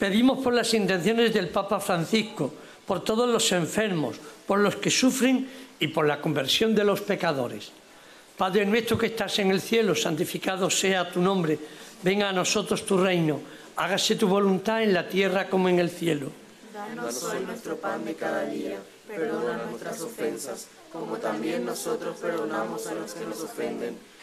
Pedimos por las intenciones del Papa Francisco, por todos los enfermos, por los que sufren y por la conversión de los pecadores. Padre nuestro que estás en el cielo, santificado sea tu nombre, venga a nosotros tu reino, hágase tu voluntad en la tierra como en el cielo. Danos hoy nuestro pan de cada día, perdona nuestras ofensas, como también nosotros perdonamos a los que nos ofenden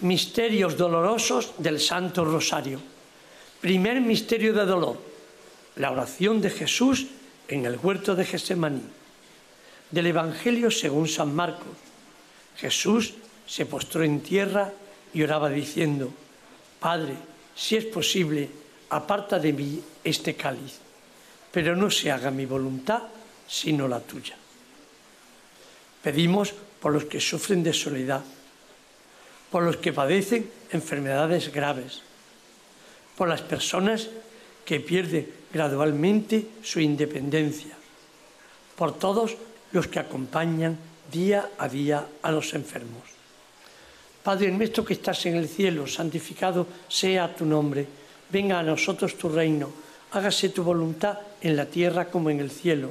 Misterios dolorosos del Santo Rosario. Primer misterio de dolor. La oración de Jesús en el huerto de Getsemaní. Del Evangelio según San Marcos. Jesús se postró en tierra y oraba diciendo, Padre, si es posible, aparta de mí este cáliz, pero no se haga mi voluntad, sino la tuya. Pedimos por los que sufren de soledad, por los que padecen enfermedades graves, por las personas que pierden gradualmente su independencia, por todos los que acompañan día a día a los enfermos. Padre nuestro que estás en el cielo, santificado sea tu nombre, venga a nosotros tu reino, hágase tu voluntad en la tierra como en el cielo.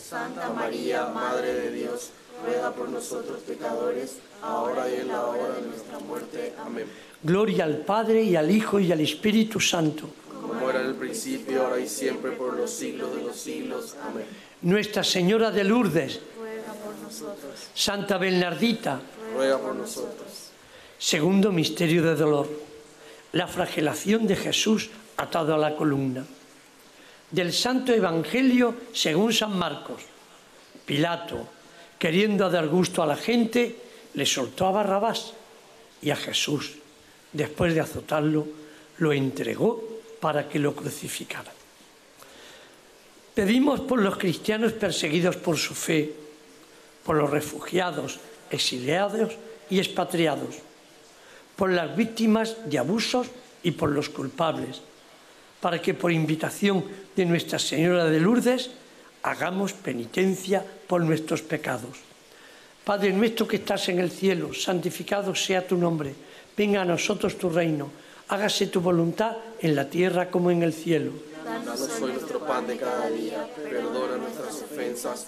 Santa María, Madre de Dios, ruega por nosotros pecadores, ahora y en la hora de nuestra muerte. Amén. Gloria al Padre y al Hijo y al Espíritu Santo. Como era en el principio, ahora y siempre, por los siglos de los siglos. Amén. Nuestra Señora de Lourdes, Ruega por nosotros. Santa Bernardita, Ruega por nosotros. segundo misterio de dolor, la flagelación de Jesús atado a la columna. Del Santo Evangelio según San Marcos. Pilato, queriendo dar gusto a la gente, le soltó a Barrabás y a Jesús, después de azotarlo, lo entregó para que lo crucificaran. Pedimos por los cristianos perseguidos por su fe, por los refugiados, exiliados y expatriados, por las víctimas de abusos y por los culpables, para que por invitación de Nuestra Señora de Lourdes hagamos penitencia por nuestros pecados. Padre nuestro que estás en el cielo, santificado sea tu nombre, venga a nosotros tu reino, hágase tu voluntad en la tierra como en el cielo. Danos hoy nuestro pan de cada día, perdona nuestras ofensas,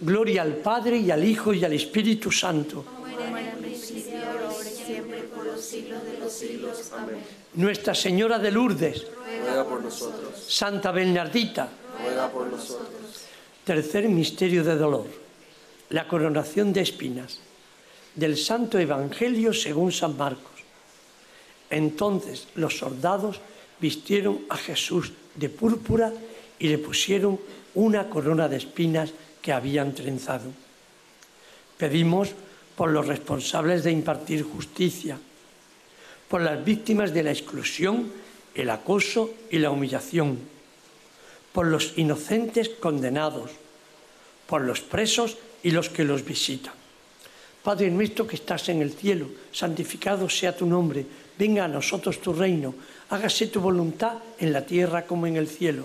Gloria al Padre y al Hijo y al Espíritu Santo. Como era en el principio, ahora y siempre, por los siglos de los siglos. Amén. Nuestra Señora de Lourdes, ruega por nosotros, Santa Bernardita. ruega por nosotros. Tercer misterio de dolor, la coronación de espinas del Santo Evangelio según San Marcos. Entonces los soldados vistieron a Jesús de púrpura y le pusieron una corona de espinas que habían trenzado. Pedimos por los responsables de impartir justicia, por las víctimas de la exclusión, el acoso y la humillación, por los inocentes condenados, por los presos y los que los visitan. Padre nuestro que estás en el cielo, santificado sea tu nombre, venga a nosotros tu reino, hágase tu voluntad en la tierra como en el cielo.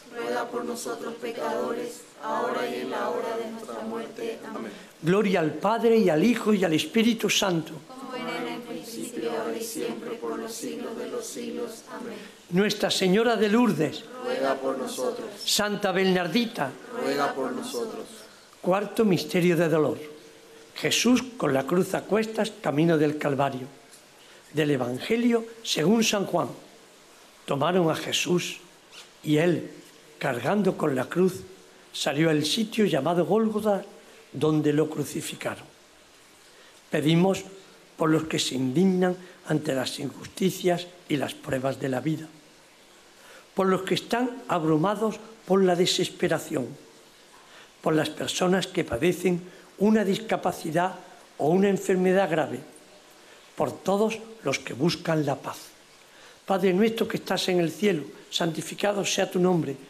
ruega por nosotros pecadores, ahora y en la hora de nuestra muerte. Amén. Gloria al Padre y al Hijo y al Espíritu Santo. Como era en el principio, ahora y siempre, por los siglos de los siglos. Amén. Nuestra Señora de Lourdes, Ruega por nosotros, Santa Bernardita, ruega por nosotros. cuarto misterio de dolor. Jesús con la cruz a cuestas, camino del Calvario. Del Evangelio según San Juan. Tomaron a Jesús y él, cargando con la cruz, salió al sitio llamado Gólgota, donde lo crucificaron. Pedimos por los que se indignan ante las injusticias y las pruebas de la vida, por los que están abrumados por la desesperación, por las personas que padecen una discapacidad o una enfermedad grave, por todos los que buscan la paz. Padre nuestro que estás en el cielo, santificado sea tu nombre,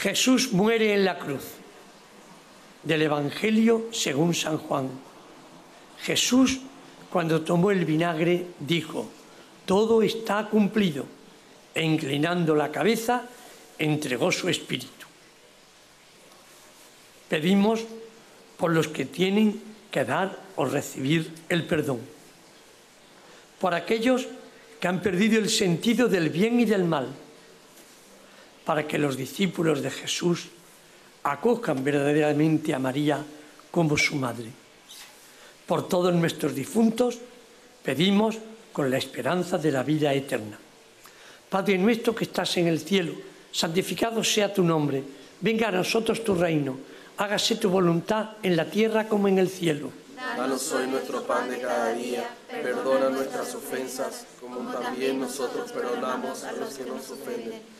Jesús muere en la cruz. Del Evangelio según San Juan. Jesús, cuando tomó el vinagre, dijo, todo está cumplido. E inclinando la cabeza, entregó su espíritu. Pedimos por los que tienen que dar o recibir el perdón. Por aquellos que han perdido el sentido del bien y del mal para que los discípulos de Jesús acojan verdaderamente a María como su madre. Por todos nuestros difuntos pedimos con la esperanza de la vida eterna. Padre nuestro que estás en el cielo, santificado sea tu nombre, venga a nosotros tu reino, hágase tu voluntad en la tierra como en el cielo. danos hoy nuestro pan de cada día, perdona nuestras ofensas, como también nosotros perdonamos a los que nos ofenden.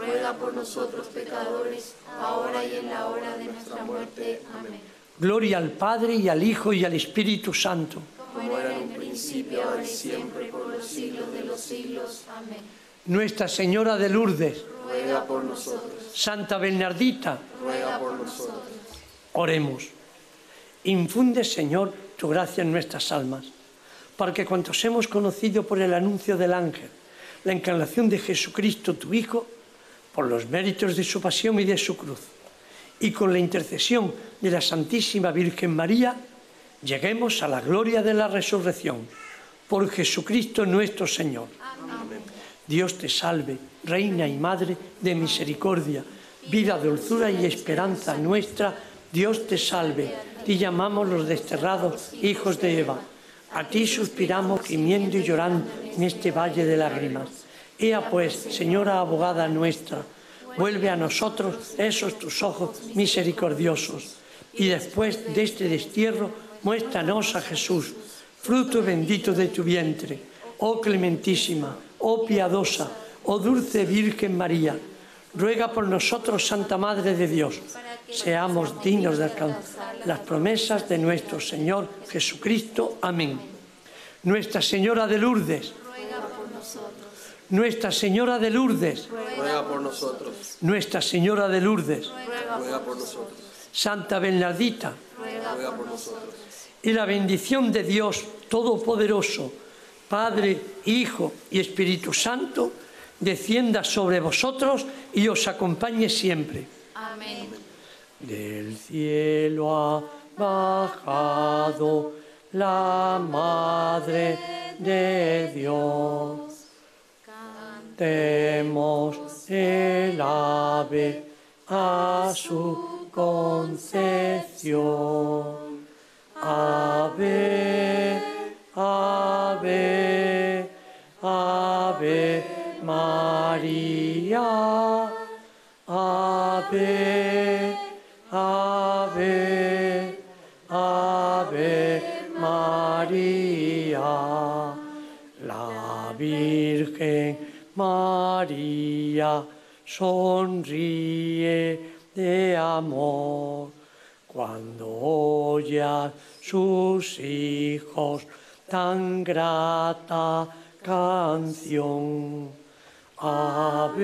ruega por nosotros pecadores, ahora y en la hora de nuestra muerte. Amén. Gloria al Padre y al Hijo y al Espíritu Santo. Como era en principio, ahora y siempre, por los siglos de los siglos. Amén. Nuestra Señora de Lourdes, Ruega por nosotros, Santa Bernardita, ruega por nosotros. oremos. Infunde, Señor, tu gracia en nuestras almas, para que cuantos hemos conocido por el anuncio del ángel la encarnación de Jesucristo, tu Hijo, por los méritos de su pasión y de su cruz, y con la intercesión de la Santísima Virgen María, lleguemos a la gloria de la resurrección. Por Jesucristo nuestro Señor. Dios te salve, Reina y Madre de misericordia, vida, dulzura y esperanza nuestra. Dios te salve. Te llamamos los desterrados hijos de Eva. A ti suspiramos gimiendo y llorando en este valle de lágrimas. Ea pues, Señora abogada nuestra, vuelve a nosotros esos tus ojos misericordiosos. Y después de este destierro, muéstranos a Jesús, fruto bendito de tu vientre. Oh clementísima, oh piadosa, oh dulce Virgen María, ruega por nosotros, Santa Madre de Dios, seamos dignos de alcanzar las promesas de nuestro Señor Jesucristo. Amén. Nuestra Señora de Lourdes, Nuestra Señora de Lourdes, Ruega por nosotros, Nuestra Señora de Lourdes, ruega, por nosotros, Santa Bernardita, ruega por nosotros. y la bendición de Dios Todopoderoso, Padre, Hijo y Espíritu Santo, descienda sobre vosotros y os acompañe siempre. Amén. Del cielo ha bajado la Madre de Dios. Cantemos el ave a su concepción. Ave, ave, ave María. Ave, ave, ave María. La Virgen María sonríe de amor cuando oye a sus hijos tan grata canción. Ave,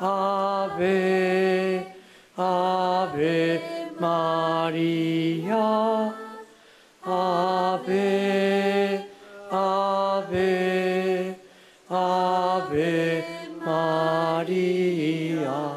ave, ave María. Ave, ave, ave María.